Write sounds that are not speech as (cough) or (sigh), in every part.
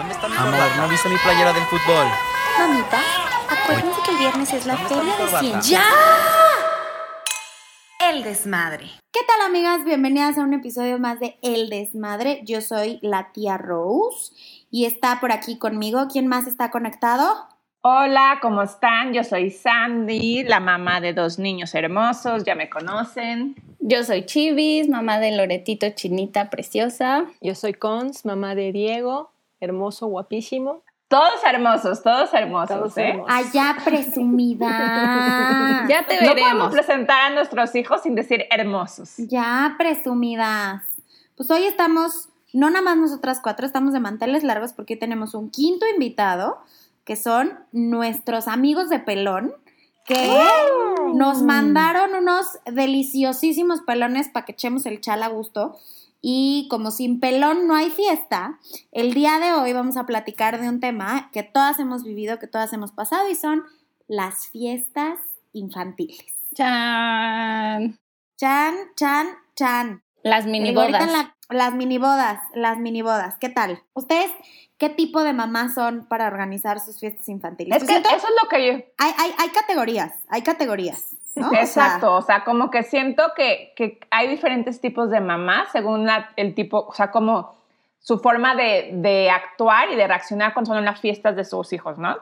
¿Dónde está mi Amor, ¿no viste mi playera del fútbol? Mamita, acuérdense que el viernes es la feria de ciencia. ¡Ya! El desmadre. ¿Qué tal amigas? Bienvenidas a un episodio más de El Desmadre. Yo soy la tía Rose y está por aquí conmigo. ¿Quién más está conectado? Hola, ¿cómo están? Yo soy Sandy, la mamá de dos niños hermosos, ya me conocen. Yo soy Chivis, mamá de Loretito Chinita Preciosa. Yo soy Cons, mamá de Diego, hermoso, guapísimo. Todos hermosos, todos hermosos, Todos ¿eh? hermosos. Allá presumida. (laughs) Ya te No podemos veremos. presentar a nuestros hijos sin decir hermosos. Ya presumidas. Pues hoy estamos, no nada más nosotras cuatro, estamos de manteles largos porque hoy tenemos un quinto invitado, que son nuestros amigos de pelón, que nos mandaron unos deliciosísimos pelones para que echemos el chal a gusto. Y como sin pelón no hay fiesta, el día de hoy vamos a platicar de un tema que todas hemos vivido, que todas hemos pasado y son las fiestas infantiles. Chan. Chan, chan, chan. Las mini Digo, ahorita bodas. en la- las mini bodas, las mini bodas. ¿Qué tal? ¿Ustedes qué tipo de mamás son para organizar sus fiestas infantiles? Es que siento- eso es lo que yo... hay, hay, hay categorías, hay categorías. ¿No? O sea, Exacto, o sea, como que siento que, que hay diferentes tipos de mamás según la- el tipo, o sea, como su forma de, de actuar y de reaccionar cuando son las fiestas de sus hijos, ¿no?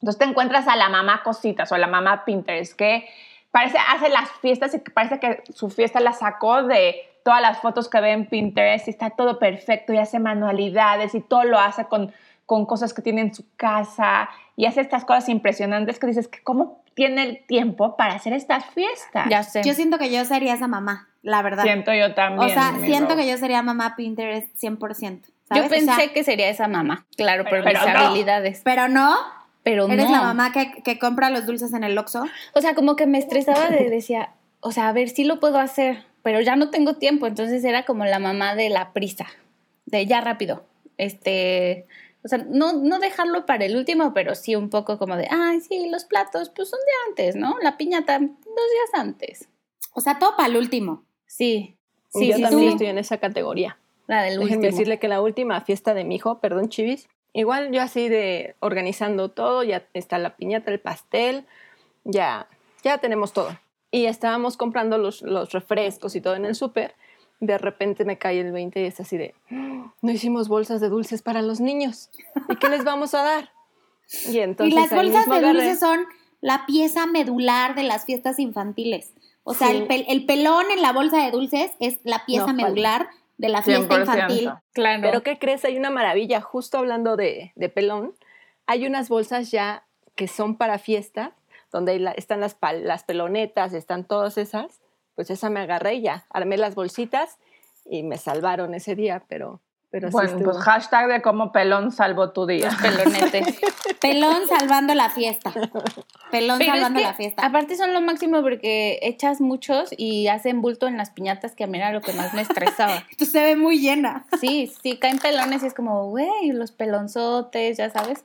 Entonces te encuentras a la mamá cositas o a la mamá Pinterest que parece, hace las fiestas y que parece que su fiesta la sacó de todas las fotos que ve en Pinterest y está todo perfecto y hace manualidades y todo lo hace con, con cosas que tiene en su casa y hace estas cosas impresionantes que dices que cómo tiene el tiempo para hacer estas fiestas. Ya sé. yo siento que yo sería esa mamá, la verdad. Siento yo también. o sea, siento Rose. que yo sería mamá Pinterest 100%. Yo ¿sabes? O pensé sea, que sería esa mamá, claro, por Pero mis no. habilidades. Pero no, Pero eres no. la mamá que, que compra los dulces en el Oxxo. O sea, como que me estresaba de decía, o sea, a ver, sí lo puedo hacer, pero ya no tengo tiempo. Entonces era como la mamá de la prisa, de ya rápido. Este, o sea, no, no dejarlo para el último, pero sí un poco como de, ay, sí, los platos, pues un día antes, ¿no? La piñata, dos días antes. O sea, todo para el último. Sí, sí, yo sí, también estoy en esa categoría. La del Déjenme último. decirle que la última fiesta de mi hijo, perdón, Chivis, igual yo así de organizando todo, ya está la piñata, el pastel, ya, ya tenemos todo. Y estábamos comprando los, los refrescos y todo en el súper. De repente me cae el 20 y es así de, "Ah, no hicimos bolsas de dulces para los niños. ¿Y qué les vamos a dar? Y entonces (laughs) y las bolsas de agarré- dulces son la pieza medular de las fiestas infantiles. O sea, Sí. el, pel- el pelón en la bolsa de dulces es la pieza No, medular de la fiesta 100%. infantil. Claro. Pero ¿qué crees? Hay una maravilla. Justo hablando de, de pelón, hay unas bolsas ya que son para fiesta, donde la- están las pelonetas, están todas esas. Pues esa me agarré y ya, armé las bolsitas y me salvaron ese día, pero, pero sí Bueno, pues hashtag de cómo pelón salvó tu día. (laughs) los pelonetes. Pelón salvando la fiesta. Pelón Pero es salvando que, la fiesta. aparte son lo máximo porque echas muchos y hacen bulto en las piñatas que a mí era lo que más me estresaba. (laughs) Esto se ve muy llena. Sí, sí, caen pelones y es como, güey, los pelonzotes, ya sabes.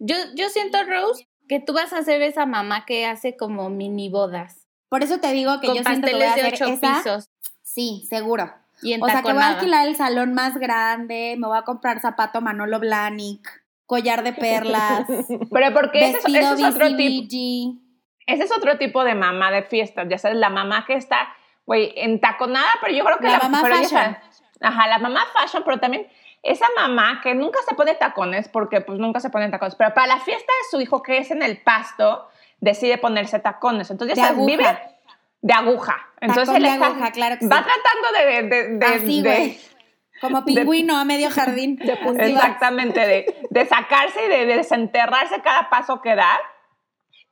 Yo, yo siento, Rose, que tú vas a ser esa mamá que hace como mini bodas. Por eso te digo que con yo siento que voy a pasteles de hacer ocho esa. pisos Sí, seguro. y O sea, que voy a alquilar el salón más grande, me voy a comprar zapato Manolo Blahnik, collar de perlas, (laughs) Pero porque ese, es- vestido ese es otro tipo, ese es otro tipo de mamá de fiestas, ya sabes, la mamá que está, güey, entaconada, pero yo creo que La mamá pero ella fashion. ajá, la mamá fashion, pero también esa mamá que nunca se pone tacones, porque pues nunca se pone tacones, pero para la fiesta de su hijo que es en el pasto, decide ponerse tacones. Entonces, ya vive de aguja. Entonces, Tacón él de aguja, claro que sí. va tratando de... de, de- Así, de- güey. Como pingüino a medio jardín. (laughs) Exactamente, de, de sacarse y de, de desenterrarse cada paso que da,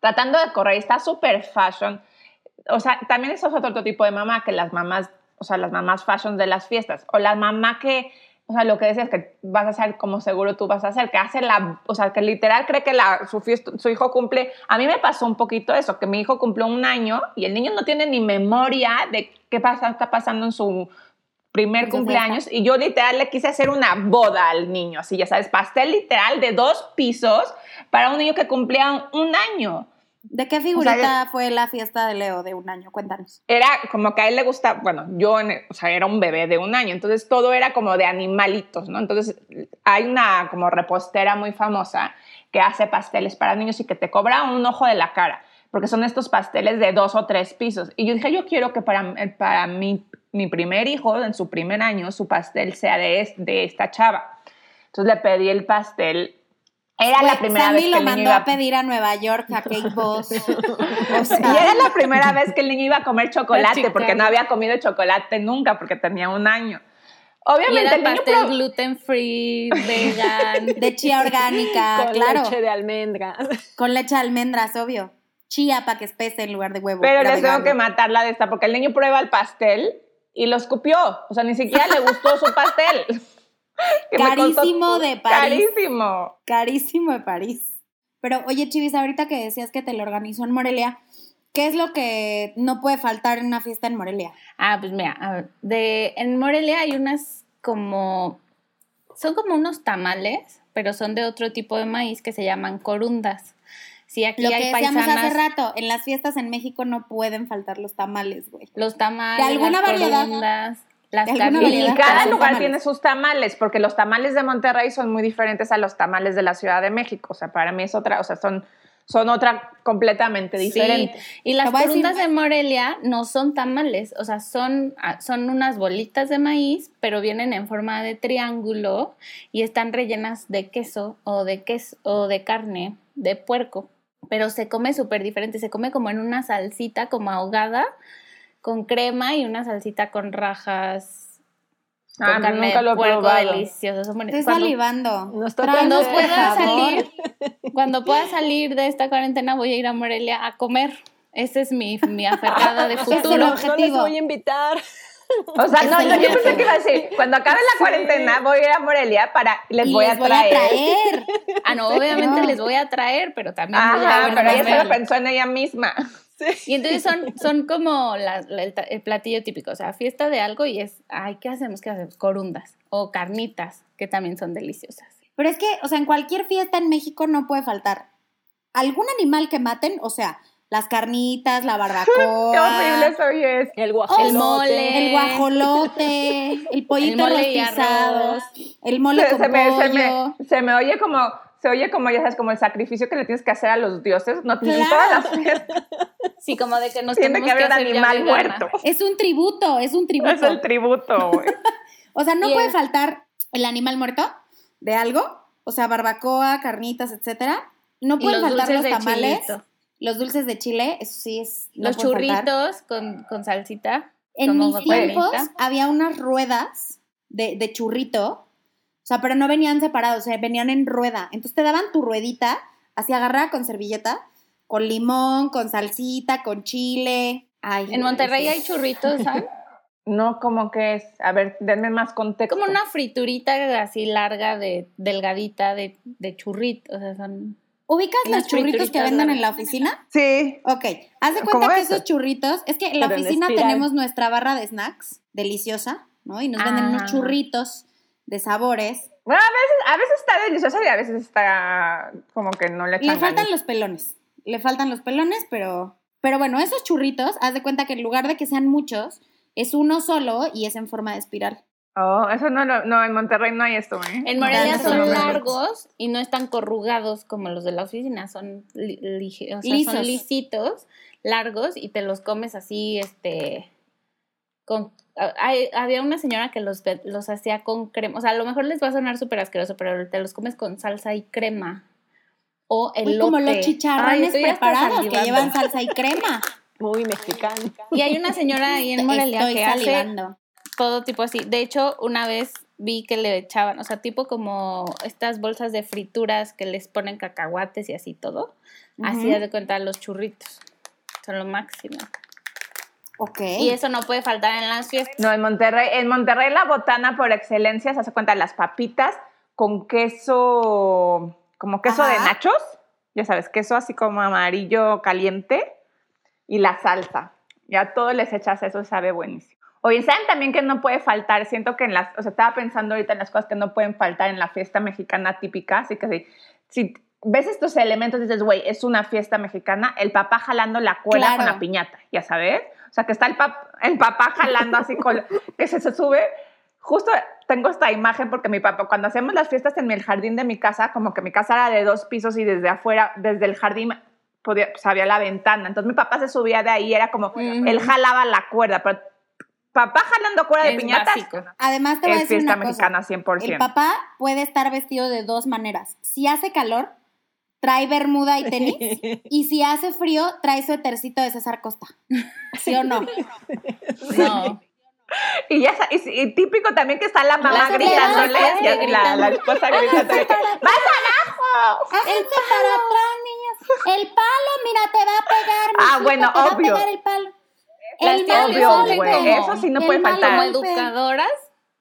tratando de correr, está súper fashion. O sea, también eso es otro tipo de mamá que las mamás, o sea, las mamás fashion de las fiestas, o la mamá que, o sea, lo que decías que vas a hacer como seguro tú vas a hacer, que hace la, o sea, que literal cree que la, su, su hijo cumple, a mí me pasó un poquito eso, que mi hijo cumplió un año y el niño no tiene ni memoria de qué pasa, está pasando en su primer cumpleaños. Y yo literal le quise hacer una boda al niño, así ya sabes, pastel literal de dos pisos para un niño que cumplía un año. ¿De qué figurita fue la fiesta de Leo de un año? Cuéntanos. Era como que a él le gusta, bueno, yo, o sea, era un bebé de un año, entonces todo era como de animalitos, ¿no? Entonces hay una como repostera muy famosa que hace pasteles para niños y que te cobra un ojo de la cara, porque son estos pasteles de dos o tres pisos. Y yo dije, yo quiero que para, para mi, mi primer hijo, en su primer año, su pastel sea de, de esta chava. Entonces le pedí el pastel. Era la primera Sandy vez que lo el niño mandó iba a pedir a Nueva York, a Cake Boss. (laughs) O sea, Y era la primera vez que el niño iba a comer chocolate, porque no había comido chocolate nunca, porque tenía un año. Y Obviamente era el pastel pro- gluten free, (laughs) vegan. de chía orgánica, Con claro. leche de almendras. Con leche de almendras, obvio. Chía para que espese en lugar de huevo. pero les tengo que matarla de esta, porque el niño prueba el pastel y lo escupió. O sea, ni siquiera le gustó su pastel. (laughs) Carísimo de París. Carísimo. Carísimo de París. Pero, oye, Chivis, ahorita que decías que te lo organizó en Morelia, ¿qué es lo que no puede faltar en una fiesta en Morelia? Ah, pues mira, de, en Morelia hay unas como, son como unos tamales, pero son de otro tipo de maíz que se llaman corundas. Sí, aquí Lo que decíamos paisanas, hace rato, en las fiestas en México no pueden faltar los tamales, güey. los tamales, De alguna las variedad. corundas, las. Y cada lugar tamales. tiene sus tamales, porque los tamales de Monterrey son muy diferentes a los tamales de la Ciudad de México. O sea, para mí es otra, o sea, son, son otra completamente diferente. Sí, y las a decir- de Morelia no son tamales, o sea, son, ah, son unas bolitas de maíz, pero vienen en forma de triángulo y están rellenas de queso o de queso o de carne de puerco, pero se come súper diferente, se come como en una salsita como ahogada con crema y una salsita con rajas con Ah, carne nunca lo he puerco probado. delicioso. son. Estoy Cuando- salivando. Nos toca Tráenos, cuando pueda salir, (laughs) cuando pueda salir de esta cuarentena voy a ir a Morelia a comer. Ese es mi, mi aferrada de (laughs) es el futuro. No, les objetivo. voy a invitar. O sea, no, Es yo pensé que iba a decir, cuando acabe la cuarentena voy a ir a Morelia para, les Y voy a traer. traer. Ah, no, obviamente No. les voy a traer, pero también voy a Ajá, a pero ella comer. solo pensó en ella misma. Y entonces son, son como la- la- el, platillo típico, o sea, fiesta de algo y es, ay, ¿qué hacemos? ¿Qué hacemos? Corundas o carnitas, que también son deliciosas. Pero es que, o sea, en cualquier fiesta en México no puede faltar algún animal que maten, o sea, las carnitas, la (laughs) Qué barbacoa, horrible soy es. El guajolote. El mole. el guajolote, el pollito El mole y rostizado, arroz. el mole Se, con se me, se, pollo. me, se me oye como, se oye como, ya sabes, como el sacrificio que le tienes que hacer a los dioses. No tienen Claro. todas las fiestas. (laughs) Sí, como de que nos Tiene que haber un animal muerto. Es un tributo, es un tributo. Es el tributo, güey. (laughs) O sea, no puede faltar el animal muerto de algo, o sea, barbacoa, carnitas, etcétera. No pueden los faltar dulces los de tamales, chilito. los dulces de chile, eso sí es no Los churritos con, con salsita. En como mis tiempos había unas ruedas de, de churrito, sea, pero no venían separados, o sea, venían en rueda. Entonces te daban tu ruedita, así agarrada con servilleta, con limón, con salsita, con chile. Ay, En Monterrey hay churritos, ¿sabes? (laughs) No, como que es. A ver, denme más contexto. Como una friturita así larga, de delgadita, de, de churrito. O sea, son... ¿Ubicas los churritos que venden en la oficina? Sí. Ok, haz de ¿Cómo cuenta que eso? esos churritos, es que en la Pero oficina tenemos nuestra barra de snacks, deliciosa, ¿no? Y nos venden unos Ah. churritos de sabores. Bueno, a veces, a veces está delicioso y a veces está como que no le Le echan faltan ganas. los pelones, le faltan los pelones, pero, pero bueno, esos churritos, haz de cuenta que en lugar de que sean muchos, es uno solo y es en forma de espiral. Oh, eso no, lo- no, en Monterrey no hay esto, ¿eh? En Morelia son largos y no están corrugados como los de la oficina, son, li- o sea, Lisos. son lisitos, largos y te los comes así, este, con... a- hay- había una señora que los, los hacía con crema, o sea, a lo mejor les va a sonar súper asqueroso, pero te los comes con salsa y crema. O Uy, elote. como los chicharrones preparados que llevan salsa y crema. (laughs) Muy mexicano. Y hay una señora ahí en Morelia Estoy que hace todo tipo así. De hecho, una vez vi que le echaban, o sea, tipo como estas bolsas de frituras que les ponen cacahuates y así todo. Así Ujú. haz de cuenta los churritos. Son lo máximo. Ok. Y eso no puede faltar en las fiestas. No, en Monterrey, en Monterrey la botana por excelencia se hace cuenta las papitas con queso, como queso de Ajá. nachos, ya sabes, queso así como amarillo caliente y la salsa. Ya todo les echas eso, sabe buenísimo. Oye, ¿saben también que no puede faltar? Siento que en las, o sea, estaba pensando ahorita en las cosas que no pueden faltar en la fiesta mexicana típica, así que sí, si ves estos elementos y dices, güey, es una fiesta mexicana, el papá jalando la cuerda con Claro. la piñata, ya sabes. O sea, que está el, pap- el papá jalando así con, que se, se sube. Justo tengo esta imagen porque mi papá, cuando hacemos las fiestas en el jardín de mi casa, como que mi casa era de dos pisos y desde afuera, desde el jardín, podía, pues, había la ventana. Entonces mi papá se subía de ahí, era como, Ujú. él jalaba la cuerda, pero papá jalando cuerda de Es piñatas básico. Además te voy a decir fiesta una mexicana cosa. 100%. El papá puede estar vestido de dos maneras. Si hace calor, trae bermuda y tenis. (laughs) y si hace frío, trae suétercito de César Costa. ¿Sí o no? (laughs) No. Y ya y, y típico también que está la mamá gritándole, sí, la, la esposa gritándole, ¡vas abajo! El para atrás, niñas. El palo, mira, te va a pegar. Ah, bueno, te va a obvio. pegar el palo. El Obvio, güey, eso sí no El puede faltar. como educadoras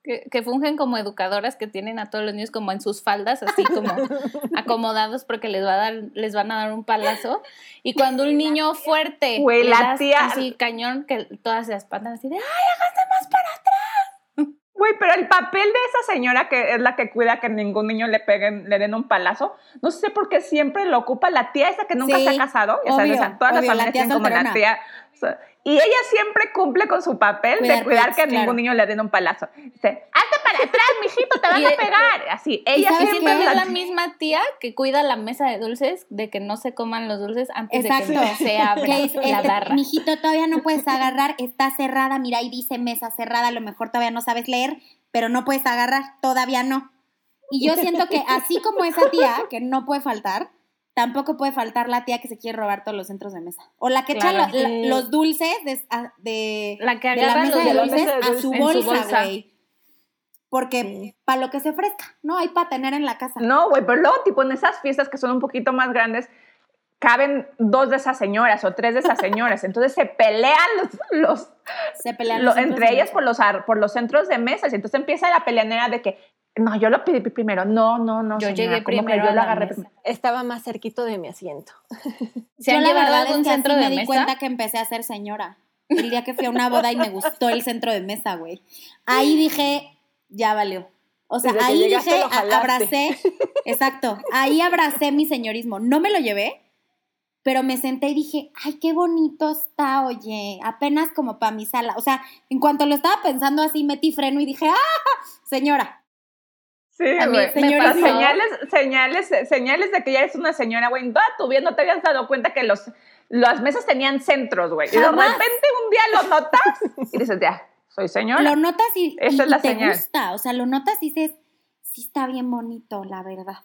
que, que fungen como educadoras que tienen a todos los niños como en sus faldas así como (laughs) acomodados porque les va a dar les van a dar un palazo y cuando un niño fuerte le la das tía- así cañón que todas se espantan así de ¡ay! (laughs) Güey, pero el papel de esa señora que es la que cuida que ningún niño le peguen, le den un palazo, no sé por qué siempre lo ocupa la tía esa que nunca Sí, se ha casado. ya sabes, obvio, o sea, todas obvio, las la familias como la tía. Sea, y ella siempre cumple con su papel de Cuidar pets, que a claro. ningún niño le den un palazo. Dice, hazte para (laughs) atrás, mijito, te van Y- a pegar. Así, ella siempre es la la- misma tía que cuida la mesa de dulces de que no se coman los dulces antes Exacto. de que se (laughs) abra Que es, la este, barra. Mijito, todavía no puedes agarrar, está cerrada, mira, ahí dice mesa cerrada, a lo mejor todavía no sabes leer, pero no puedes agarrar, todavía no. Y yo siento que así como esa tía, que no puede faltar, tampoco puede faltar la tía que se quiere robar todos los centros de mesa. O la que Claro. echa la- la- los dulces de, La que de la agarra mesa los de dulces a su bolsa, güey. Porque Sí. para lo que se ofrezca, no hay para tener en la casa. No, güey, pero luego, tipo, en esas fiestas que son un poquito más grandes, caben dos de esas señoras o tres de esas señoras. Entonces se pelean los, los, Se pelean lo- los centros entre ellas por los, por los centros de mesas. Y entonces empieza la peleanera de que, no, yo lo pedí primero. No, no, no. Yo señora, llegué ¿cómo que primero yo la agarré mesa. primero? Estaba más cerquito de mi asiento. (laughs) ¿Se Yo la verdad a es que centro de me di cuenta que empecé a ser señora. El día que fui a una boda y me gustó el centro de mesa, güey. Ahí dije, ya valió. O sea, Desde ahí dije, abracé, (laughs) exacto, ahí abracé mi señorismo. No me lo llevé, pero me senté y dije, ay, qué bonito está, oye, apenas como para mi sala. O sea, en cuanto lo estaba pensando así, metí freno y dije, ah, señora. Sí, A mí Señora, Señales, señales, señales de que ya eres una señora, güey. Vida no te habías dado cuenta que los, las mesas tenían centros, güey. Y de repente un día lo notas y dices, ya, soy señora. Lo notas y, Esa y- es la y te señal. gusta. O sea, lo notas y dices, sí está bien bonito, la verdad.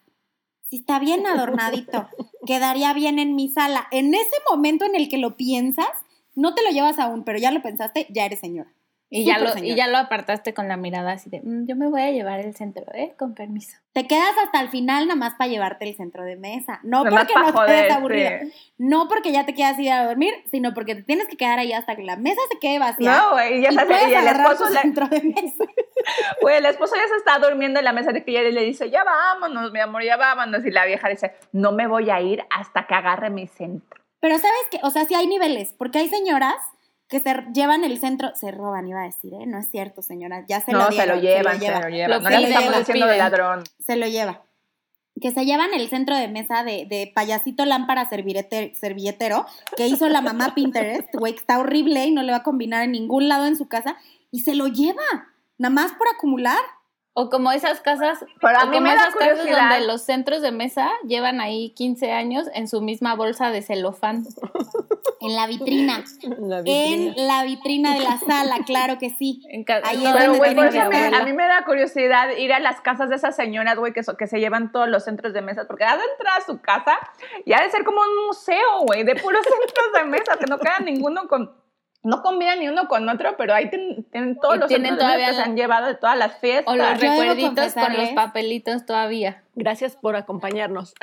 Sí está bien adornadito. Quedaría bien en mi sala. En ese momento en el que lo piensas, no te lo llevas aún, pero ya lo pensaste, ya eres señora. Y ya, lo, y ya lo apartaste con la mirada así de, "Mm, yo me voy a llevar el centro, ¿eh? Con permiso. Te quedas hasta el final nada más para llevarte el centro de mesa. No porque no quedes aburrido. No porque ya te quieras ir a dormir, sino porque te tienes que quedar ahí hasta que la mesa se quede vacía. No, güey, y ya puedes y el esposo, le- centro de mesa. (laughs) güey, el esposo ya se está durmiendo en la mesa de que ella le dice, ya vámonos, mi amor, ya vámonos. Y la vieja dice, no me voy a ir hasta que agarre mi centro. Pero sabes que, o sea, sí hay niveles, porque hay señoras que se llevan el centro, se roban, iba a decir, ¿eh? No es cierto, señora, ya se no, lo se dieron, lo llevan, se lleva, lo llevan. Lo No le estamos diciendo de ladrón. se lo lleva. Que se llevan el centro de mesa de, de payasito lámpara servilletero que hizo la mamá Pinterest, güey, que está horrible y no le va a combinar en ningún lado en su casa, y se lo lleva, nada más por acumular. O como esas casas, Pero a o mí como me da esas casas donde los centros de mesa llevan ahí 15 años en su misma bolsa de celofán. En la vitrina. (laughs) La En vitrina. la vitrina de la sala, claro que sí. En Ahí todo es Pero, donde por eso me- a mí me da curiosidad ir a las casas de esas señoras, güey, que, so- que se llevan todos los centros de mesas, porque ha de entrar a su casa y ha de ser como un museo, güey, de puros (laughs) centros de mesa, que no queda ninguno con... No combina ni uno con otro, pero ahí ten- tienen todos Y los tienen todavía que se han llevado de todas las fiestas. O los Yo recuerditos con los papelitos todavía. Gracias por acompañarnos.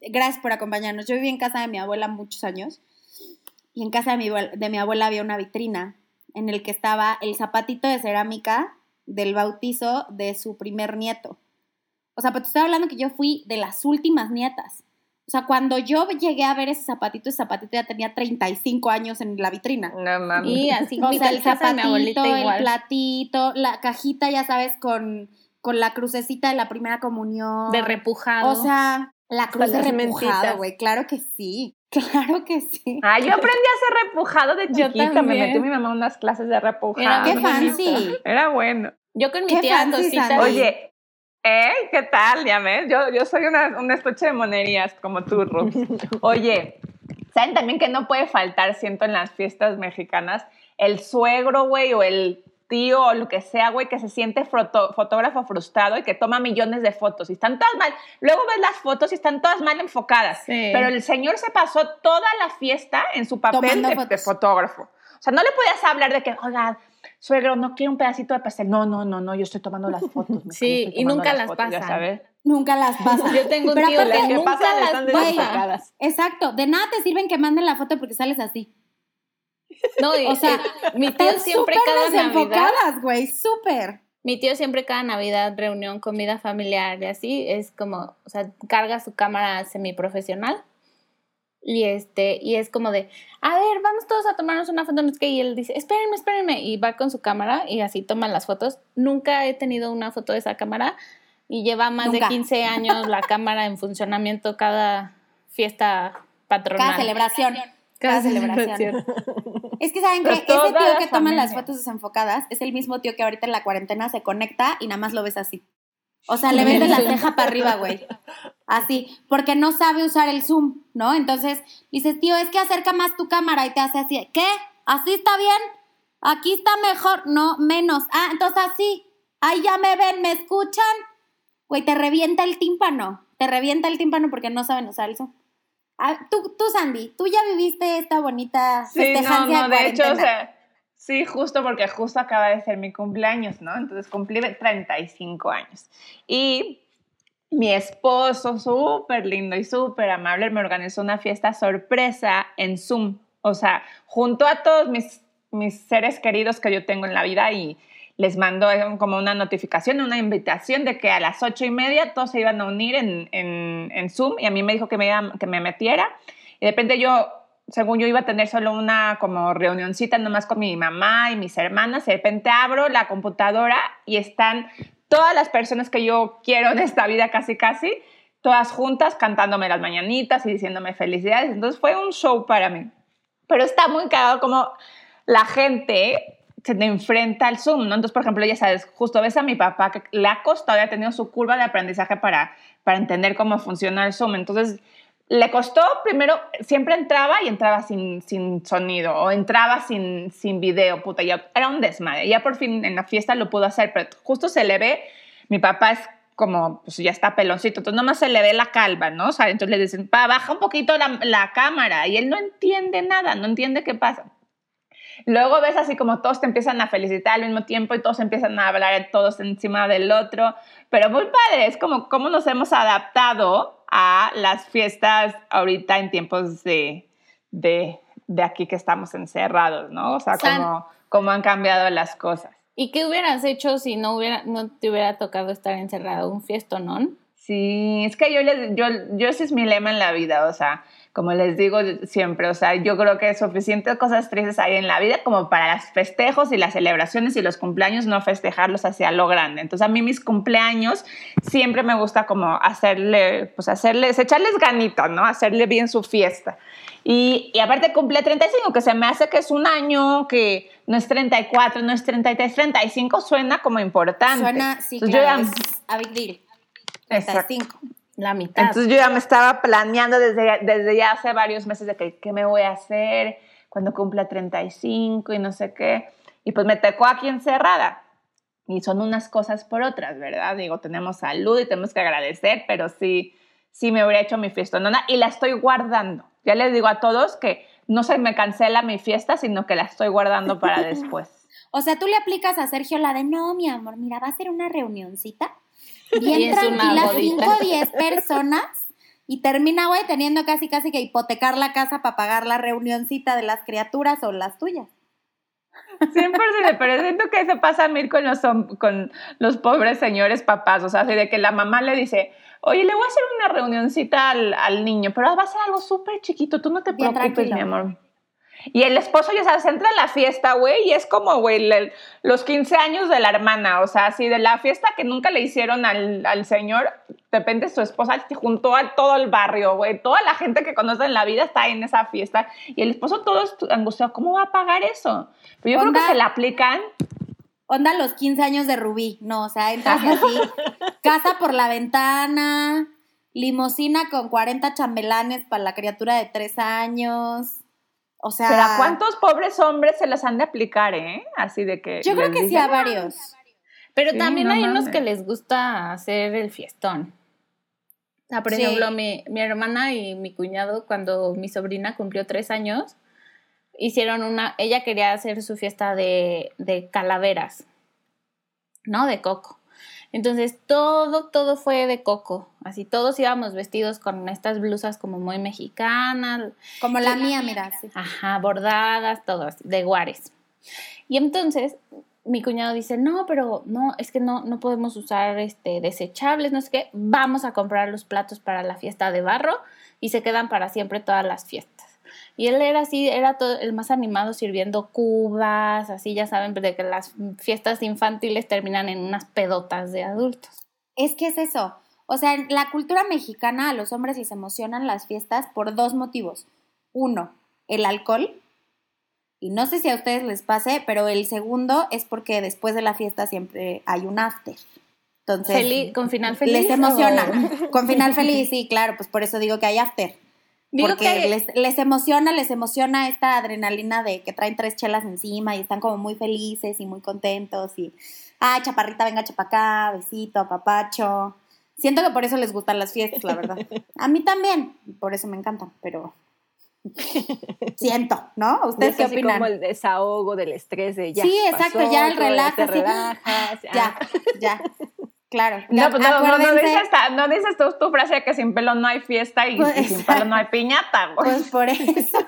Gracias por acompañarnos. Yo viví en casa de mi abuela muchos años y en casa de mi, abuela, de mi abuela había una vitrina en el que estaba el zapatito de cerámica del bautizo de su primer nieto. O sea, pero te estoy hablando que yo fui de las últimas nietas. O sea, cuando yo llegué a ver ese zapatito, ese zapatito ya tenía 35 años en la vitrina. No mames. Y así, (laughs) O sea, el zapatito, el igual. platito, la cajita, ya sabes, con, con la crucecita de la primera comunión. De repujado. O sea, La cruz de repujado, güey. Claro que sí. (laughs) Claro que sí. Ah, yo aprendí a hacer repujado de chiquita. Me metió mi mamá a unas clases de repujado. Era Qué fancy. Era bueno. Yo con mi Qué tía. Sandy. Oye, ¿eh? ¿Qué tal? Ya ves, yo, yo soy una, un estuche de monerías como tú, Rubs. (laughs) Oye, ¿saben también que no puede faltar, siento, en las fiestas mexicanas? El suegro, güey, o el tío, o lo que sea, güey, que se siente foto- fotógrafo frustrado y que toma millones de fotos y están todas mal. Luego ves las fotos y están todas mal enfocadas. Sí. Pero el señor se pasó toda la fiesta en su papel de, de fotógrafo. O sea, no le podías hablar de que, oiga, suegro, no quiero un pedacito de pastel. No, no, no, no, yo estoy tomando las fotos. Sí, y nunca las fotos, ya pasan. sabes. Nunca las pasa. (laughs) Yo tengo un Pero tío que nunca pasan las están. Exacto. De nada te sirven que manden la foto porque sales así. No, y- O sea, (laughs) mi tío siempre cada Navidad, desenfocadas, güey. Súper. mi tío siempre cada Navidad, reunión, comida familiar y así, es como, o sea, carga su cámara semiprofesional y este, y es como de, a ver, vamos todos a tomarnos una foto, no sé qué, y él dice, espérenme, espérenme, y va con su cámara y así toman las fotos. Nunca he tenido una foto de esa cámara y lleva más Nunca. de 15 años la cámara en funcionamiento cada fiesta patronal. Cada celebración. Cada celebración. (laughs) Es que saben que ese tío que toma las fotos desenfocadas es el mismo tío que ahorita en la cuarentena se conecta y nada más lo ves así. O sea, le ves de la ceja para arriba, güey. Así, porque no sabe usar el zoom, ¿no? Entonces dices, tío, es que acerca más tu cámara y te hace así. ¿Qué? ¿Así está bien? Aquí está mejor. No, menos. Ah, entonces así. Ahí ya me ven, ¿me escuchan? Güey, te revienta el tímpano. Te revienta el tímpano porque no saben usar el zoom. Ah, tú, tú, Sandy, tú ya viviste esta bonita Sí, no, no, de hecho, cuarentena. o sea, sí, justo porque justo acaba de ser mi cumpleaños, ¿no? Entonces cumplí 35 años. Y mi esposo, súper lindo y súper amable, me organizó una fiesta sorpresa en Zoom. O sea, junto a todos mis, mis seres queridos que yo tengo en la vida y les mandó como una notificación, una invitación de que a las ocho y media todos se iban a unir en, en, en Zoom y a mí me dijo que me, que me metiera. Y de repente yo, según yo iba a tener solo una como reunioncita nomás con mi mamá y mis hermanas, de repente abro la computadora y están todas las personas que yo quiero en esta vida casi casi, todas juntas cantándome las mañanitas y diciéndome felicidades. Entonces fue un show para mí. Pero está muy cagado como la gente se te enfrenta al Zoom. Entonces, por ejemplo, ya sabes, justo ves a mi papá que le ha costado, ha tenido su curva de aprendizaje para, para entender cómo funciona el Zoom. Entonces, le costó primero, siempre entraba y entraba sin, sin sonido o entraba sin, sin video, puta, ya era un desmadre. Ya por fin en la fiesta lo pudo hacer, pero justo se le ve, mi papá es como, pues ya está peloncito, entonces nomás se le ve la calva, ¿no? Entonces le dicen, pa, baja un poquito la, la cámara y él no entiende nada, no entiende qué pasa. Luego ves así como todos te empiezan a felicitar al mismo tiempo y todos empiezan a hablar todos encima del otro, pero muy padre, es como cómo nos hemos adaptado a las fiestas ahorita en tiempos de, de, de aquí que estamos encerrados, ¿no? O sea, cómo, cómo han cambiado las cosas. ¿Y qué hubieras hecho si no hubiera, no te hubiera tocado estar encerrado? ¿Un fiestonón? Sí, es que yo, les, yo, yo ese es mi lema en la vida, o sea, como les digo siempre, o sea, yo creo que suficientes cosas tristes hay en la vida como para los festejos y las celebraciones y los cumpleaños no festejarlos hacia lo grande. Entonces a mí mis cumpleaños siempre me gusta como hacerle, pues hacerles, echarles ganito, ¿no? Hacerle bien su fiesta. Y, y aparte cumple 35, que se me hace que es un año que no es 34, no es 33, 35 suena como importante. Suena, sí, Entonces, yo claro, es a Big Deal. Exacto. 35. La mitad. Entonces yo ya me estaba planeando desde, desde ya hace varios meses de que qué me voy a hacer cuando cumpla 35 y no sé qué. Y pues me tocó aquí encerrada. Y son unas cosas por otras, ¿verdad? Digo, tenemos salud y tenemos que agradecer, pero sí, sí me hubiera hecho mi fiestonona y la estoy guardando. Ya les digo a todos que no se me cancela mi fiesta, sino que la estoy guardando para (laughs) después. O sea, tú le aplicas a Sergio la de, no, mi amor, mira, va a ser una reunioncita. (laughs) Y Bien es una tranquila, bodita. 5 o 10 personas. Y termina, güey, teniendo casi, casi que hipotecar la casa para pagar la reunioncita de las criaturas o las tuyas. 100%, pero siento que eso pasa a mí con los, con los pobres señores papás, o sea, así de que la mamá le dice, oye, le voy a hacer una reunioncita al, al niño, pero va a ser algo súper chiquito, tú no te Bien preocupes, tranquilo. mi amor. Y el esposo, ya sabes, entra en la fiesta, güey, y es como, güey, le- los 15 años de la hermana, o sea, así de la fiesta que nunca le hicieron al, al señor, de repente su esposa juntó a todo el barrio, güey, toda la gente que conoce en la vida está en esa fiesta, y el esposo todo angustiado, ¿cómo va a pagar eso? Pero yo creo que se la aplican, Onda los 15 años de Rubí, no, o sea, entras así, (laughs) casa por la ventana, limosina con 40 chambelanes para la criatura de 3 años, o sea... pero ¿a cuántos pobres hombres se las han de aplicar, eh? Así de que... Yo creo que sí a varios. Pero Sí, también no hay unos que les gusta hacer el fiestón. O sea, por Sí. ejemplo, mi, mi hermana y mi cuñado, cuando mi sobrina cumplió tres años, hicieron una, ella quería hacer su fiesta de, de calaveras, ¿no? De coco. Entonces todo, todo fue de coco. Así todos íbamos vestidos con estas blusas como muy mexicanas, Como la mía, mira. sí. Ajá, bordadas, todas, de guares. Y entonces mi cuñado dice, no, pero no, es que no, no podemos usar este, desechables, no sé qué, vamos a comprar los platos para la fiesta de barro y se quedan para siempre todas las fiestas. Y él era así, era todo, el más animado sirviendo cubas, así ya saben, de que las fiestas infantiles terminan en unas pedotas de adultos. Es que es eso. O sea, en la cultura mexicana a los hombres les emocionan las fiestas por dos motivos. Uno, el alcohol. Y no sé si a ustedes les pase, pero el segundo es porque después de la fiesta siempre hay un after. Entonces, Feliz, con final feliz. les o- emociona. (laughs) Con final feliz, sí, claro, pues por eso digo que hay after. Digo porque que- les, les emociona, les emociona esta adrenalina de que traen tres chelas encima y están como muy felices y muy contentos y, ay, chaparrita, venga, chapacá, besito, papacho. Siento que por eso les gustan las fiestas, la verdad. (laughs) A mí también, por eso me encantan, pero (laughs) siento, ¿no? ¿Ustedes Es qué opinan? como el desahogo del estrés de ya. Sí, exacto, pasó, ya el todo, relaja, Te relajas. Ya, ya, claro. No, pues no, no, no, Acuérdense- dices, no dices tú tu frase de que sin pelo no hay fiesta y, Pues, y sin pelo no hay piñata, güey. Pues por eso.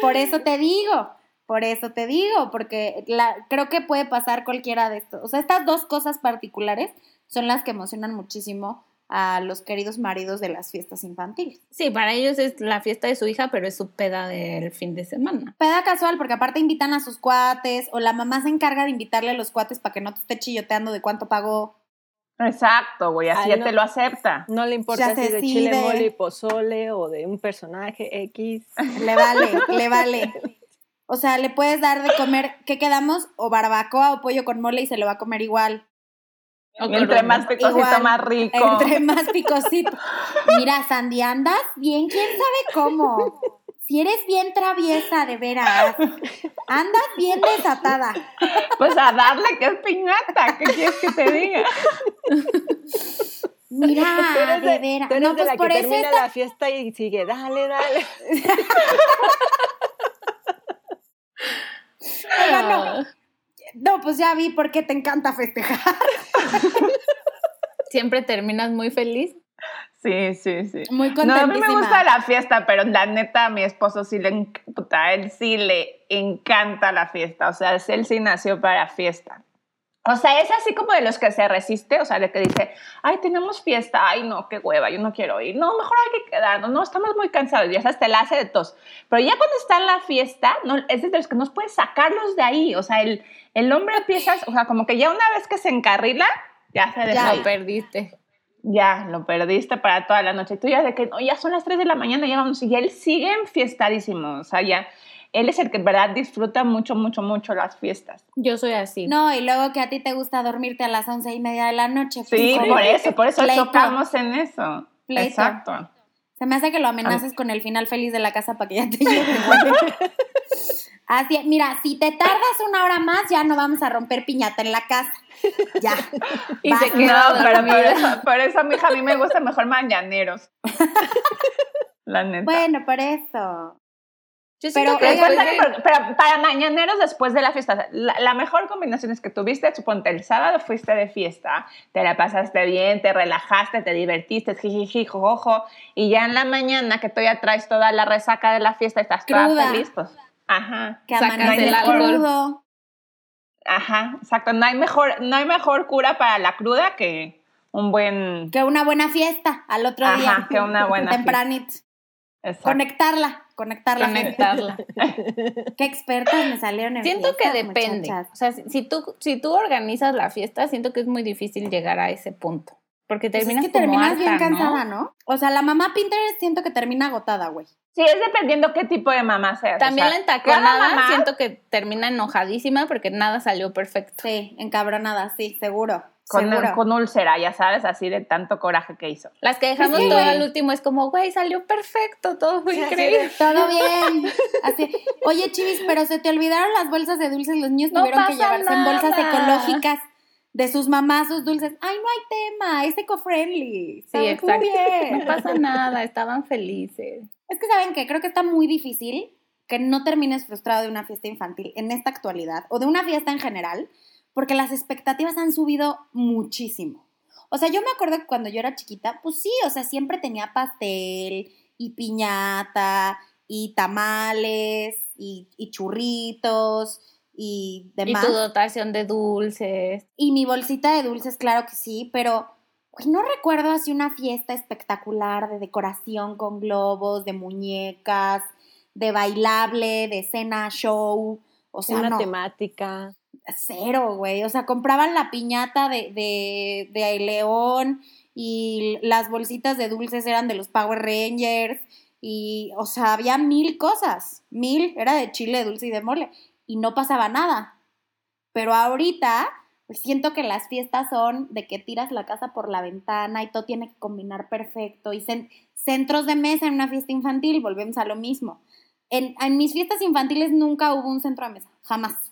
Por eso te digo, por eso te digo, porque la, creo que puede pasar cualquiera de estos. O sea, estas dos cosas particulares son las que emocionan muchísimo a los queridos maridos de las fiestas infantiles. Sí, para ellos es la fiesta de su hija, pero es su peda del fin de semana. Peda casual, porque aparte invitan a sus cuates, o la mamá se encarga de invitarle a los cuates para que no te esté chilloteando de cuánto pagó. Exacto, güey, así Ay, ya no. te lo acepta. No le importa Ya si sé, de chile, mole y pozole o de un personaje X. (laughs) Le vale, le vale. O sea, le puedes dar de comer, ¿qué quedamos? O barbacoa o pollo con mole y se lo va a comer igual. Entre más picosito, Igual, más rico. Entre más picosito. (laughs) Mira, Sandy, andas bien, quién sabe cómo. Si eres bien traviesa, de veras. Andas bien desatada. Pues a darle que es piñata, ¿qué quieres que te diga? Mira, (laughs) de, de, veras. tú eres No, de pues la que eso termina esta- la fiesta y sigue, dale, dale. (laughs) Oiga, no. No, pues ya vi por qué te encanta festejar. (laughs) Siempre terminas muy feliz. Sí, sí, sí. Muy No, a mí me contentísima. gusta la fiesta, pero la neta a mi esposo sí le, enc- puta, a él sí le encanta la fiesta, o sea, él sí nació para fiesta. O sea, es así como de los que se resiste, o sea, de que dice, ay, tenemos fiesta, ay, no, qué hueva, yo no quiero ir, no, mejor hay que quedarnos, no, estamos muy cansados, ya te la hace de tos. Pero ya cuando está en la fiesta, no, es de los que no puedes sacarlos de ahí, o sea, el, el hombre empieza, o sea, como que ya una vez que se encarrila, ya se Ya. Lo perdiste. ya lo perdiste para toda la noche. Tú ya de que no, ya son las 3 de la mañana, ya vamos. Y él sigue enfiestadísimo. O sea, ya, él es el que en verdad disfruta mucho, mucho, mucho las fiestas. Yo soy así. No, y luego que a ti te gusta dormirte a las once y media de la noche. Sí, pues, por eso, por eso Pleito. chocamos en eso. Pleito. Exacto. Se me hace que lo amenaces con el final feliz de la casa para que ya te lleve, güey. (laughs) Así, mira, si te tardas una hora más, ya no vamos a romper piñata en la casa. Ya. Y se No, pero por eso, por eso, mija, a mí me gusta mejor mañaneros. (laughs) La neta. Bueno, por eso. Yo Pero, que después de- para mañaneros después de la fiesta, la, la mejor combinación es que tuviste, suponte, el sábado fuiste de fiesta, te la pasaste bien, te relajaste, te divertiste, jijiji, jojojo, y ya en la mañana que tú ya traes toda la resaca de la fiesta y estás toda feliz, pues, ajá, Que Sacas el crudo. ajá, exacto, no hay mejor, no hay mejor cura para la cruda que un buen, Que una buena fiesta al otro Ajá, día. que una (laughs) buena Tempranito. Exacto. Conectarla, conectarla. Conectarla. (laughs) Qué expertas me salieron en Siento que depende. muchachas. O sea, si, si tú, si tú organizas la fiesta, siento que es muy difícil llegar a ese punto. Porque Pues terminas es que como terminas bien cansada, ¿no? O sea, la mamá Pinterest siento que termina agotada, güey. Sí, es dependiendo qué tipo de mamá seas. También o la sea, entaconada mamá- siento que termina enojadísima porque nada salió perfecto. Sí, encabronada, sí, seguro. Con, con úlcera, ya sabes, así de tanto coraje que hizo. Las que dejamos Sí. todo al último es como, güey, salió perfecto, todo fue Sí, así increíble. Todo (laughs) bien. Así. Oye, Chivis, pero se te olvidaron las bolsas de dulces. Los niños No tuvieron que llevarse en bolsas ecológicas de sus mamás sus dulces. Ay, no hay tema, es eco-friendly. Sí, muy exacto. bien. No pasa nada, estaban felices. Es que saben que creo que está muy difícil que no termines frustrado de una fiesta infantil en esta actualidad o de una fiesta en general, porque las expectativas han subido muchísimo. O sea, yo me acuerdo que cuando yo era chiquita, pues sí, o sea, siempre tenía pastel y piñata y tamales y, y churritos y Y demás. tu dotación de dulces. Y mi bolsita de dulces, claro que sí, pero güey, no recuerdo así una fiesta espectacular de decoración con globos, de muñecas, de bailable, de cena show. O sea, una no, temática. Cero, güey. O sea, compraban la piñata de, de, de León y las bolsitas de dulces eran de los Power Rangers. Y, o sea, había mil cosas. Mil, era de chile, dulce y de mole. Y no pasaba nada. Pero ahorita, pues siento que las fiestas son de que tiras la casa por la ventana y todo tiene que combinar perfecto. Y cen- centros de mesa en una fiesta infantil, volvemos a lo mismo. En, en mis fiestas infantiles nunca hubo un centro de mesa, jamás.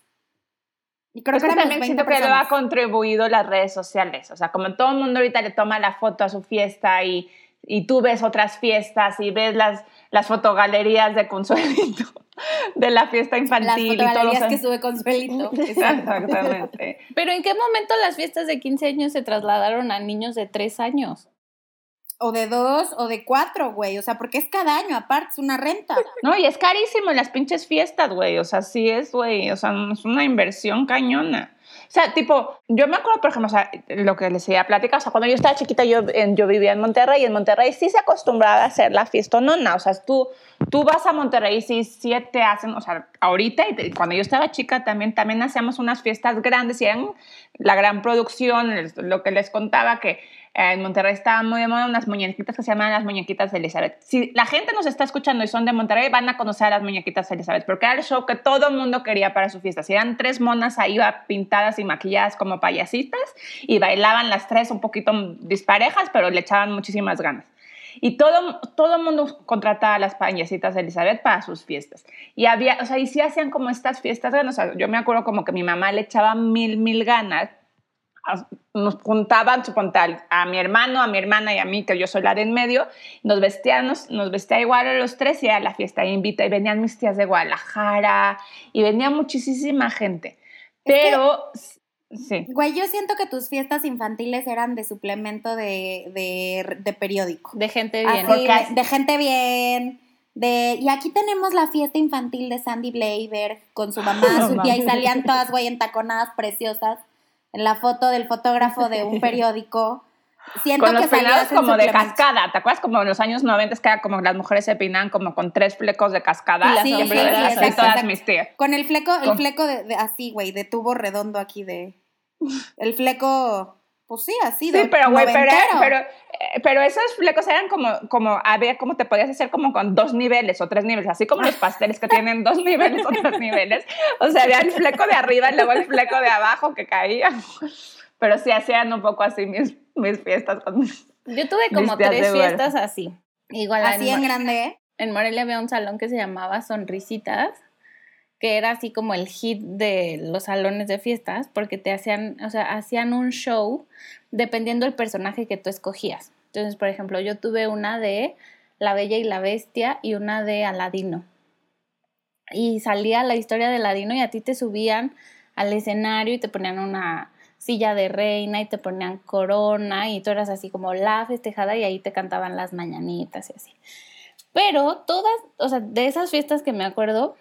Y creo Es que que también 20 siento que lo ha contribuido las redes sociales. O sea, como todo el mundo ahorita le toma la foto a su fiesta y, y tú ves otras fiestas y ves las, las fotogalerías de Consuelito (laughs) de la fiesta Las infantil y todos fotogalerías que sube Consuelito. (laughs) Exactamente. (laughs) Pero ¿en qué momento las fiestas de 15 años se trasladaron a niños de 3 años? O de dos o de cuatro, güey. O sea, porque es cada año, aparte, es una renta. (laughs) No, y es carísimo las pinches fiestas, güey. O sea, sí es, güey. O sea, es una inversión cañona. O sea, tipo, yo me acuerdo, por ejemplo, o sea, lo que les decía plática, o sea, cuando yo estaba chiquita, yo, yo vivía en Monterrey, y en Monterrey sí se acostumbraba a hacer la fiesta nona. O sea, tú, tú vas a Monterrey sí, sí te hacen, o sea, ahorita, y cuando yo estaba chica también, también hacíamos unas fiestas grandes y eran la gran producción, lo que les contaba que en Monterrey estaban muy de moda unas muñequitas que se llaman las muñequitas de Elizabeth. Si la gente nos está escuchando y son de Monterrey, van a conocer a las muñequitas de Elizabeth, porque era el show que todo el mundo quería para su fiesta. Si eran tres monas ahí pintadas y maquilladas como payasitas y bailaban las tres un poquito disparejas, pero le echaban muchísimas ganas. Y todo, todo el mundo contrataba a las payasitas de Elizabeth para sus fiestas. Y había, o sea, y sí hacían como estas fiestas. O yo me acuerdo como que mi mamá le echaba mil, mil ganas nos juntaban suponte, a mi hermano, a mi hermana y a mí, que yo soy la de en medio, nos vestíamos, nos vestía igual a los tres y a la fiesta invita y venían mis tías de Guadalajara y venía muchísima gente. Pero, sí. Güey, yo siento que tus fiestas infantiles eran de suplemento de, de, de periódico. De gente bien. Así, de, gente bien. De, y aquí tenemos la fiesta infantil de Sandy Bleiberg con su mamá, (laughs) No su tía, y salían todas, güey, entaconadas preciosas en la foto del fotógrafo de un (laughs) periódico. Siento Con los que peinados como de cascada, ¿te acuerdas? Como en los años 90 que era como las mujeres se peinaban como con tres flecos de cascada. Y las Sí, sí, sombreras, sí, así exacto, todas mis tías. Con el fleco, el Con- fleco de, de- así, güey, de tubo redondo aquí de. El fleco, pues sí, así de. Sí, pero güey, pero, pero, eh, pero esos flecos eran como, como, a ver, cómo te podías hacer como con dos niveles o tres niveles, así como los pasteles que tienen dos (laughs) niveles o tres niveles. O sea, había el fleco de arriba y luego el fleco de abajo que caía. Pero sí hacían un poco así mis, mis fiestas con Yo tuve como tres fiestas así. Igual Así en Mo- grande. en Morelia había un salón que se llamaba Sonrisitas, que era así como el hit de los salones de fiestas, porque te hacían, o sea, hacían un show dependiendo del personaje que tú escogías. Entonces, por ejemplo, yo tuve una de La Bella y la Bestia y una de Aladino. Y salía la historia de Aladino y a ti te subían al escenario y te ponían una silla de reina y te ponían corona y tú eras así como la festejada y ahí te cantaban las mañanitas y así. Pero todas, o sea, de esas fiestas que me acuerdo,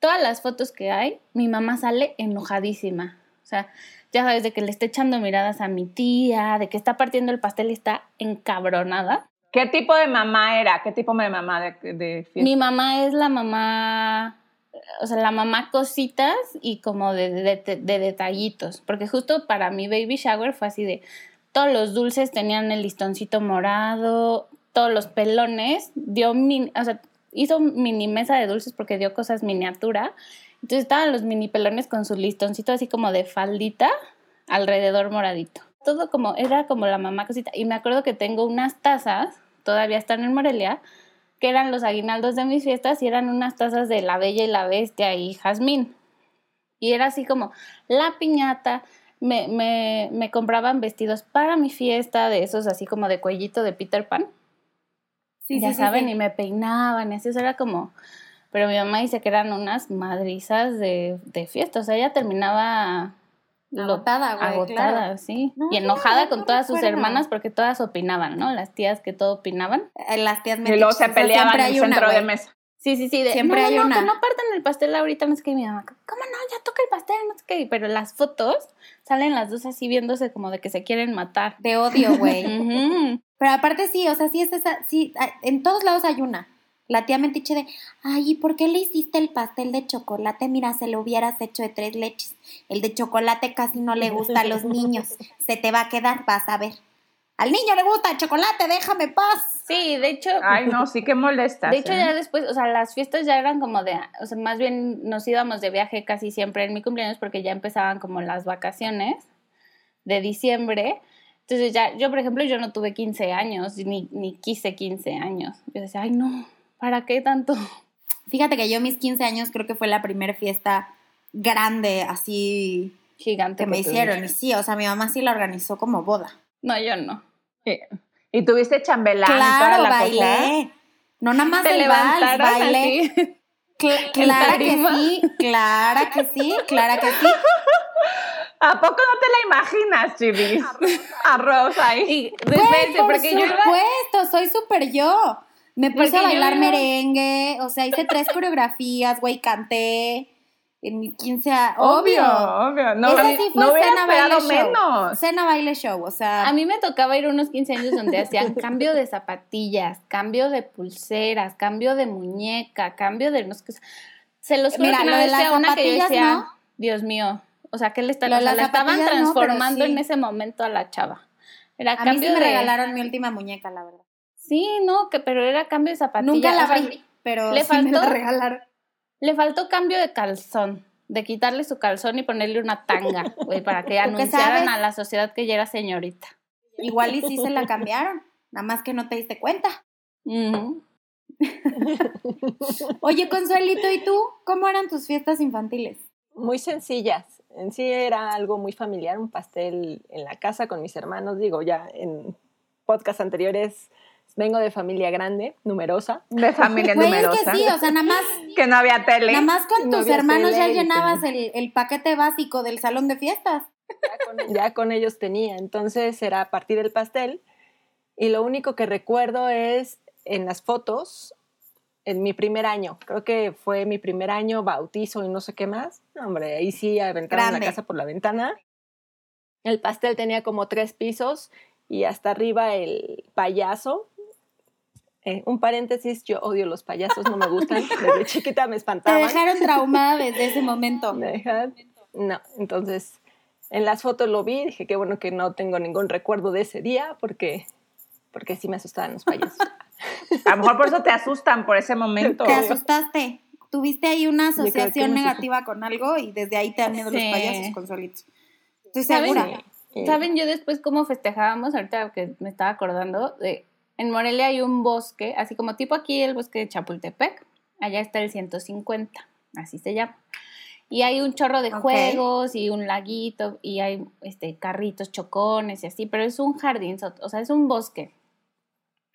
todas las fotos que hay, mi mamá sale enojadísima. O sea, ya sabes, de que le está echando miradas a mi tía, de que está partiendo el pastel y está encabronada. ¿Qué tipo de mamá era? ¿Qué tipo de mamá de, de fiesta? Mi mamá es la mamá, o sea, la mamá cositas y como de, de- de detallitos, porque justo para mi baby shower fue así de, todos los dulces tenían el listoncito morado, todos los pelones, dio min- o sea, hizo mini mesa de dulces porque dio cosas miniatura, entonces estaban los mini pelones con su listoncito así como de faldita alrededor moradito. Todo como, era como la mamá cosita. Y me acuerdo que tengo unas tazas, todavía están en Morelia, que eran los aguinaldos de mis fiestas y eran unas tazas de La Bella y la Bestia y Jazmín. Y era así como la piñata, me, me, me compraban vestidos para mi fiesta, de esos así como de cuellito de Peter Pan. Sí, ya sí, saben, sí. y me peinaban, y así, eso era como... Pero mi mamá dice que eran unas madrizas de, de fiesta, o sea, ella terminaba lo- Agotada, güey, agotada, claro. sí. No, y enojada con no todas sus hermanas porque todas opinaban, ¿no? Las tías que todo opinaban. Eh, Las tías y luego se metiches, o sea, peleaban en el centro de mesa. Sí, sí, sí. De, Siempre no, hay no, una. que no partan el pastel ahorita, no sé qué. Y mi mamá, ¿cómo no? Ya toca el pastel, no sé qué. Pero las fotos salen las dos así viéndose como de que se quieren matar. De odio, güey. (laughs) Pero aparte sí, o sea, sí es esa, sí, en todos lados hay una. La tía metiche de, ay, ¿y por qué le hiciste el pastel de chocolate? Mira, se lo hubieras hecho de tres leches. El de chocolate casi no le gusta a los niños. (laughs) Se te va a quedar, vas a ver. Al niño le gusta el chocolate, déjame paz. Sí, de hecho, Ay, no, sí que molestas. de hecho ¿eh? ya después, o sea, las fiestas ya eran como de, o sea, más bien nos íbamos de viaje casi siempre en mi cumpleaños porque ya empezaban como las vacaciones de diciembre. Entonces ya, yo por ejemplo, yo no tuve 15 años, ni, ni quise 15 años. Yo decía, ay no, ¿para qué tanto? Fíjate que yo mis 15 años creo que fue la primera fiesta grande así Gigante. que me hicieron. Y sí, o sea, mi mamá sí la organizó como boda. No, yo no. (laughs) Y, tuviste chambelán Claro, la cosa. bailé. No nada más Te el vals, bailé. así. (laughs) Cl- clara que sí, clara que sí, clara que sí. (laughs) ¿A poco no te la imaginas, Chivis? Arroz ahí. Y Güey, espérense, por porque yo iba supuesto, soy súper yo. Me puse Porque a bailar iba- merengue, o sea, hice tres coreografías, güey, canté en mis 15 a... Obvio, Obvio. obvio. No, Esa sí fue no hubiera cena, baile, esperado show. menos. Cena, baile, show, o sea... A mí me tocaba ir a unos 15 años donde hacían cambio de zapatillas, cambio de pulseras, cambio de muñeca, cambio de... no sé qué- Se los juro Mira, que lo de las una que yo decía, ¿no? Dios mío, o sea, ¿qué le, está, Lo o sea, la estaban zapatillas no, transformando sí. en ese momento a la chava? Era a mí cambio sí me de... regalaron mi última muñeca, la verdad. Sí, no, que, pero era cambio de zapatillas. Nunca la o sea, abrí, pero ¿le sí me la faltó? regalaron. Le faltó cambio de calzón, de quitarle su calzón y ponerle una tanga, güey, para que (laughs) anunciaran sabes- a la sociedad que ya era señorita. Igual y sí se la cambiaron, nada más que no te diste cuenta. (laughs) Oye, Consuelito, ¿y tú? ¿Cómo eran tus fiestas infantiles? Muy sencillas. En sí era algo muy familiar, un pastel en la casa con mis hermanos. Digo, ya en podcast anteriores vengo de familia grande, numerosa. De familia Güey, es numerosa. que sí, o sea, nada más, (laughs) Que no había tele. nada más con No tus hermanos ya tele y llenabas el, el paquete básico del salón de fiestas. ya con, ya con ellos tenía. Entonces era partir el pastel. Y lo único que recuerdo es en las fotos, en mi primer año. Creo que fue mi primer año, bautizo y no sé qué más. Hombre, ahí sí aventaron Grande. la casa por la ventana. El pastel tenía como tres pisos y hasta arriba el payaso. Eh, un paréntesis, yo odio los payasos, no me gustan. (laughs) Desde chiquita me Te espantaban. dejaron traumada desde ese momento. (laughs) Me dejan- No, entonces en las fotos lo vi, dije que bueno que no tengo ningún recuerdo de ese día porque, porque sí me asustaban los payasos. (laughs) A lo mejor por eso te asustan por ese momento. Te asustaste. Tuviste ahí una asociación negativa con algo y desde ahí te dan miedo los Sí. payasos, Consuelito. Estoy ¿Saben? ¿Saben yo después cómo festejábamos? Ahorita que me estaba acordando, de, en Morelia hay un bosque, así como tipo aquí el bosque de Chapultepec, allá está el 150, así se llama. Y hay un chorro de juegos y un laguito y hay este, carritos, chocones y así, pero es un jardín, o sea, es un bosque.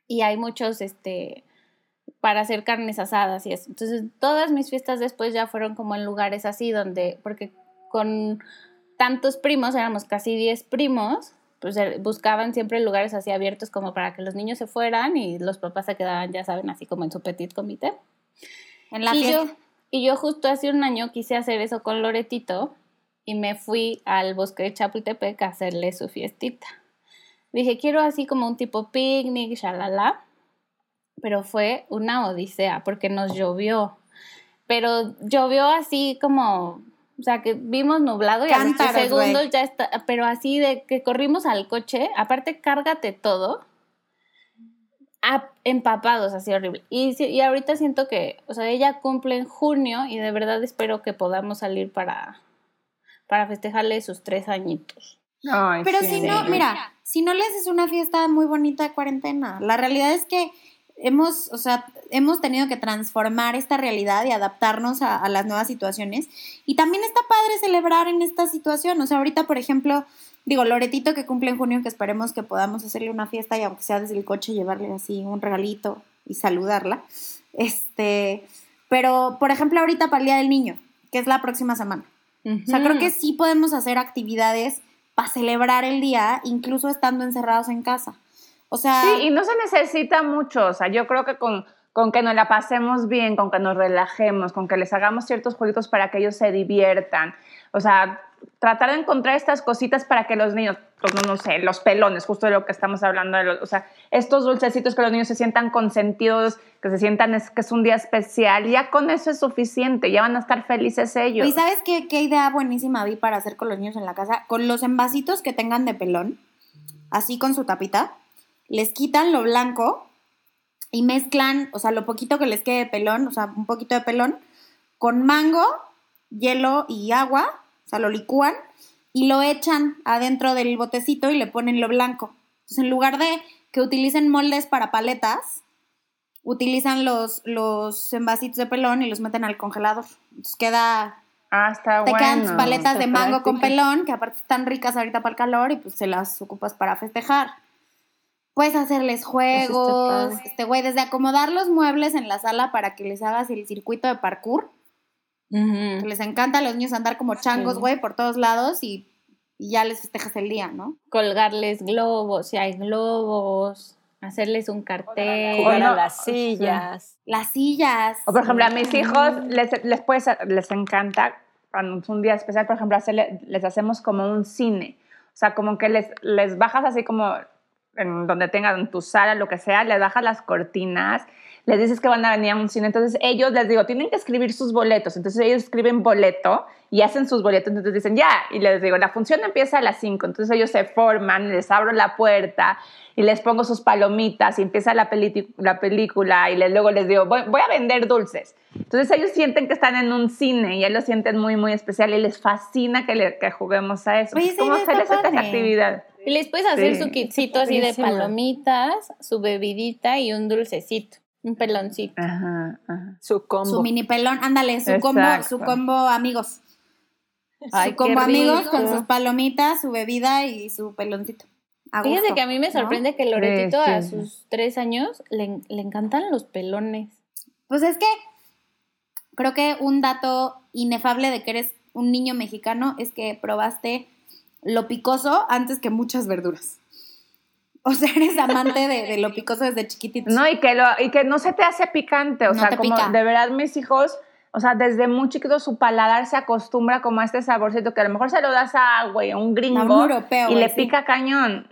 Y hay muchos, este, para hacer carnes asadas y eso. Entonces, todas mis fiestas después ya fueron como en lugares así, donde, porque con tantos primos, éramos casi 10 primos, pues buscaban siempre lugares así abiertos como para que los niños se fueran y los papás se quedaban, ya saben, así como en su petit comité. En la y, yo, y yo justo hace un año quise hacer eso con Loretito y me fui al bosque de Chapultepec a hacerle su fiestita. Dije, quiero así como un tipo picnic, shalala. Pero fue una odisea porque nos llovió. Pero llovió así como, o sea, que vimos nublado y a los segundos ya está, pero así de que corrimos al coche, aparte cárgate todo, a- empapados, así horrible. Y ahorita siento que, o sea, ella cumple en junio y de verdad espero que podamos salir para, para festejarle sus tres añitos. Ay, Pero sí. si no, mira, si no le haces una fiesta muy bonita de cuarentena, la realidad es que hemos, o sea, hemos tenido que transformar esta realidad y adaptarnos a, a las nuevas situaciones. Y también está padre celebrar en esta situación. O sea, ahorita, por ejemplo, digo, Loretito que cumple en junio, que esperemos que podamos hacerle una fiesta y aunque sea desde el coche, llevarle así un regalito y saludarla. Este, pero, por ejemplo, ahorita para el Día del Niño, que es la próxima semana. O sea, creo que sí podemos hacer actividades para celebrar el día, incluso estando encerrados en casa. O sea, Sí, y no se necesita mucho, o sea, yo creo que con, con que nos la pasemos bien, con que nos relajemos, con que les hagamos ciertos jueguitos para que ellos se diviertan, o sea, tratar de encontrar estas cositas para que los niños, pues, no, no sé, los pelones, justo de lo que estamos hablando, de los- o sea, estos dulcecitos que los niños se sientan consentidos, que se sientan es, que es un día especial, ya con eso es suficiente, ya van a estar felices ellos. ¿y sabes qué, qué idea buenísima vi para hacer con los niños en la casa? Con los envasitos que tengan de pelón, así con su tapita, les quitan lo blanco y mezclan, o sea, lo poquito que les quede de pelón, o sea, un poquito de pelón, con mango, hielo y agua, o sea, lo licúan y lo echan adentro del botecito y le ponen lo blanco. Entonces, en lugar de que utilicen moldes para paletas, utilizan los, los envasitos de pelón y los meten al congelador. Entonces queda, Ah, está te bueno. quedan tus paletas está de mango con pelón, que aparte están ricas ahorita para el calor y pues se las ocupas para festejar. Puedes hacerles juegos, este güey, desde acomodar los muebles en la sala para que les hagas el circuito de parkour, que les encanta a los niños andar como changos, Sí. güey, por todos lados y, y ya les festejas el día, ¿no? Colgarles globos, si hay globos, hacerles un cartel. Jugar a las sillas. Las sillas. O por ejemplo, a mis hijos les, les, puede les encanta, cuando es un día especial, por ejemplo, hacerle- les hacemos como un cine. O sea, como que les, les bajas así como en donde tengan tu sala, lo que sea, les bajas las cortinas, les dices que van a venir a un cine. Entonces ellos, les digo, tienen que escribir sus boletos. Entonces ellos escriben boleto y hacen sus boletos. Entonces dicen, ya. Y les digo, la función empieza a las 5. Entonces ellos se forman, les abro la puerta y les pongo sus palomitas y empieza la, la película y les, luego les digo, voy, voy a vender dulces. Entonces ellos sienten que están en un cine y ellos lo sienten muy, muy especial y les fascina que, le- que juguemos a eso. Oye, ¿Cómo idea está hacerles esta actividad? Y les puedes hacer Sí. su kitcito así de palomitas, su bebidita y un dulcecito, un peloncito. Ajá, ajá. Su combo. Su mini pelón, ándale, su combo, su combo amigos. Ay, su combo amigos con sus palomitas, su bebida y su peloncito. A Fíjate que a mí me ¿no? sorprende que Loretito Sí, a sus tres años le, le encantan los pelones. Pues es que creo que un dato inefable de que eres un niño mexicano es que probaste lo picoso antes que muchas verduras. O sea, eres amante de, de lo picoso desde chiquitito. No, y que, lo, y que no se te hace picante, o No sea, te como pica. de verdad mis hijos, o sea, desde muy chiquitos su paladar se acostumbra como a este saborcito que a lo mejor se lo das a, güey, un gringo A un europeo, y le sí. pica cañón.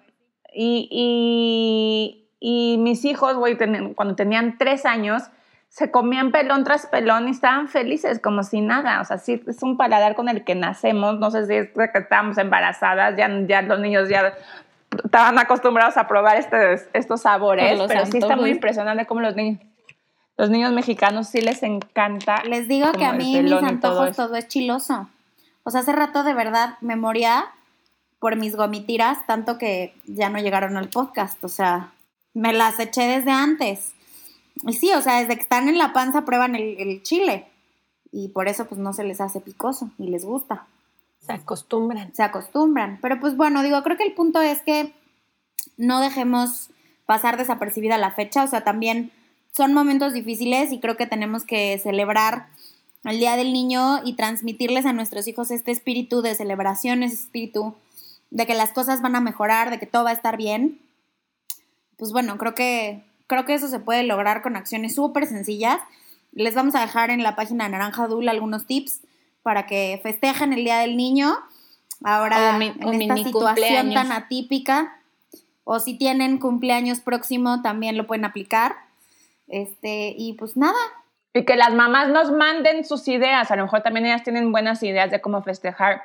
Y, y, y mis hijos, güey, cuando tenían tres años, se comían pelón tras pelón y estaban felices como si nada. O sea, sí, es un paladar con el que nacemos. No sé si es que estábamos embarazadas, ya, ya los niños ya estaban acostumbrados a probar este- estos sabores, pero sí está muy impresionante cómo los niños, los niños mexicanos sí les encanta. Les digo que a mí mis todo antojos todo es chiloso. O sea, hace rato de verdad me moría por mis gomitiras, tanto que ya no llegaron al podcast. O sea, me las eché desde antes. Y sí, o sea, desde que están en la panza prueban el, el chile. Y por eso pues no se les hace picoso y les gusta. Se acostumbran. Se acostumbran. Pero pues bueno, digo, creo que el punto es que no dejemos pasar desapercibida la fecha. O sea, también son momentos difíciles y creo que tenemos que celebrar el Día del Niño y transmitirles a nuestros hijos este espíritu de celebración, ese espíritu de que las cosas van a mejorar, de que todo va a estar bien. Pues bueno, creo que, creo que eso se puede lograr con acciones súper sencillas. Les vamos a dejar en la página de Naranja Dul algunos tips para que festejen el Día del Niño. Ahora, mi- en esta situación cumpleaños. tan atípica, O si tienen cumpleaños próximo, también lo pueden aplicar. Este, y pues nada, Y que las mamás nos manden sus ideas. A lo mejor también ellas tienen buenas ideas de cómo festejar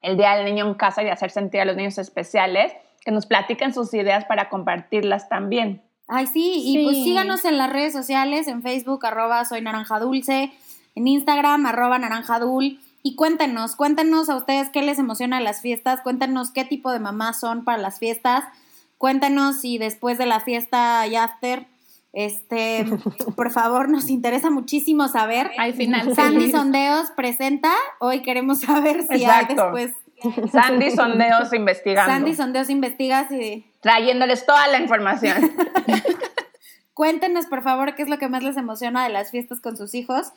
el Día del Niño en casa y hacer sentir a los niños especiales. Que nos platiquen sus ideas para compartirlas también. Ay, sí, y pues Sí. síganos en las redes sociales, en Facebook, arroba soy naranja dulce, en Instagram, arroba naranjadul, y cuéntenos, cuéntenos a ustedes qué les emociona de las fiestas, cuéntenos qué tipo de mamás son para las fiestas, cuéntenos si después de la fiesta y after, este, (laughs) por favor, nos interesa muchísimo saber. Al final. Sandy. Sondeos presenta, hoy queremos saber si Exacto. hay después. Sandy Sondeos (laughs) investigando. Sandy Sondeos investiga si... trayéndoles toda la información. (laughs) Cuéntenos, por favor, qué es lo que más les emociona de las fiestas con sus hijos.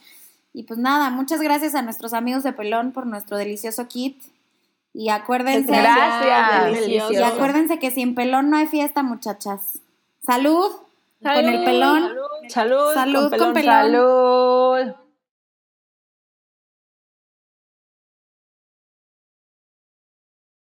Y pues nada, muchas gracias a nuestros amigos de Pelón por nuestro delicioso kit. Y acuérdense, Gracias. Delicioso. y acuérdense que sin pelón no hay fiesta, muchas. Salud, con el pelón. Salud, Salud con pelón. pelón. Salud.